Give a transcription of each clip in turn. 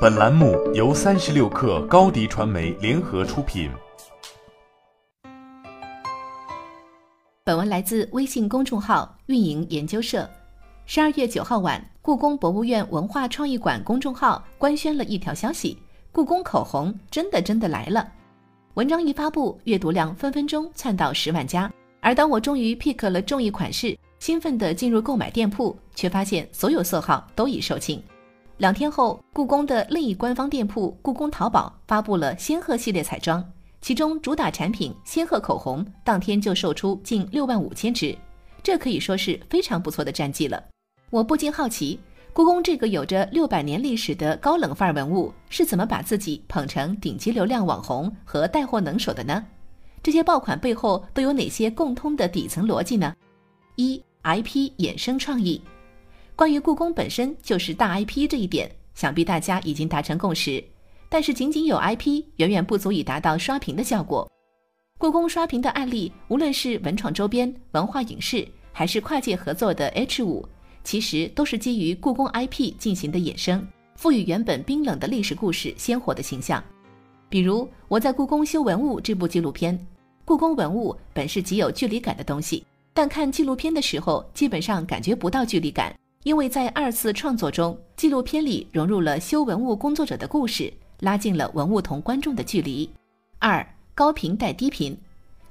本栏目由三十六氪高低传媒联合出品。本文来自微信公众号“运营研究社”。十二月九号晚，故宫博物院文化创意馆公众号官宣了一条消息：故宫口红真的真的来了。文章一发布，阅读量分分钟窜到十万加。而当我终于 pick 了中意款式，兴奋地进入购买店铺，却发现所有色号都已售罄。两天后，故宫的另一官方店铺故宫淘宝发布了仙鹤系列彩妆，其中主打产品仙鹤口红当天就售出近六万五千支，这可以说是非常不错的战绩了。我不禁好奇，故宫这个有着六百年历史的高冷范儿文物是怎么把自己捧成顶级流量网红和带货能手的呢？这些爆款背后都有哪些共通的底层逻辑呢？一 IP 衍生创意，关于故宫本身就是大 IP 这一点，想必大家已经达成共识。但是仅仅有 IP 远远不足以达到刷屏的效果。故宫刷屏的案例，无论是文创周边、文化影视，还是跨界合作的 H 五，其实都是基于故宫 IP 进行的衍生，赋予原本冰冷的历史故事鲜活的形象。比如我在故宫修文物这部纪录片，故宫文物本是极有距离感的东西。但看纪录片的时候，基本上感觉不到距离感，因为在二次创作中，纪录片里融入了修文物工作者的故事，拉近了文物同观众的距离。二高频带低频，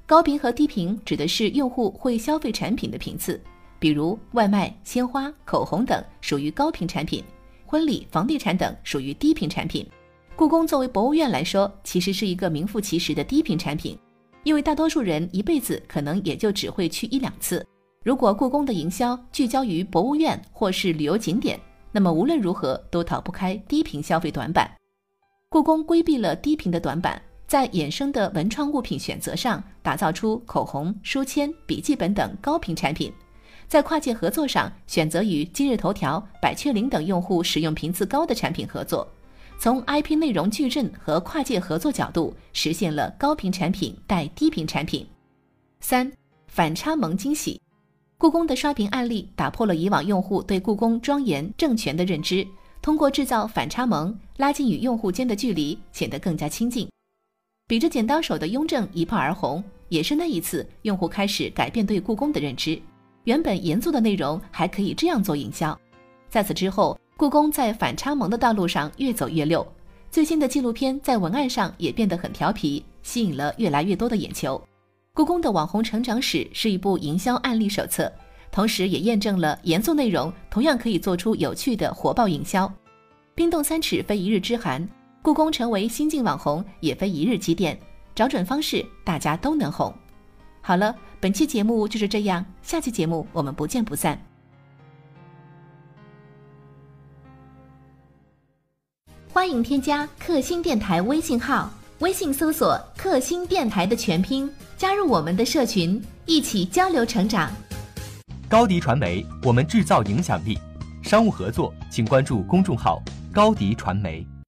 高频和低频指的是用户会消费产品的频次，比如外卖、鲜花、口红等属于高频产品，婚礼、房地产等属于低频产品。故宫作为博物院来说，其实是一个名副其实的低频产品。因为大多数人一辈子可能也就只会去一两次。如果故宫的营销聚焦于博物院或是旅游景点，那么无论如何都逃不开低频消费短板。故宫规避了低频的短板，在衍生的文创物品选择上，打造出口红、书签、笔记本等高频产品；在跨界合作上，选择与今日头条、百雀羚等用户使用频次高的产品合作。从 IP 内容矩阵和跨界合作角度，实现了高频产品带低频产品。三反差萌惊喜，故宫的刷屏案例打破了以往用户对故宫庄严政权的认知，通过制造反差萌，拉近与用户间的距离，显得更加亲近。比着剪刀手的雍正一炮而红，也是那一次用户开始改变对故宫的认知。原本严肃的内容还可以这样做营销，在此之后。故宫在反差萌的道路上越走越溜，最新的纪录片在文案上也变得很调皮，吸引了越来越多的眼球。故宫的网红成长史是一部营销案例手册，同时也验证了严肃内容同样可以做出有趣的火爆营销。冰冻三尺非一日之寒，故宫成为新晋网红也非一日积淀，找准方式，大家都能红。好了，本期节目就是这样，下期节目我们不见不散。欢迎添加克星电台微信号，微信搜索“克星电台”的全拼，加入我们的社群，一起交流成长。高迪传媒，我们制造影响力。商务合作，请关注公众号“高迪传媒”。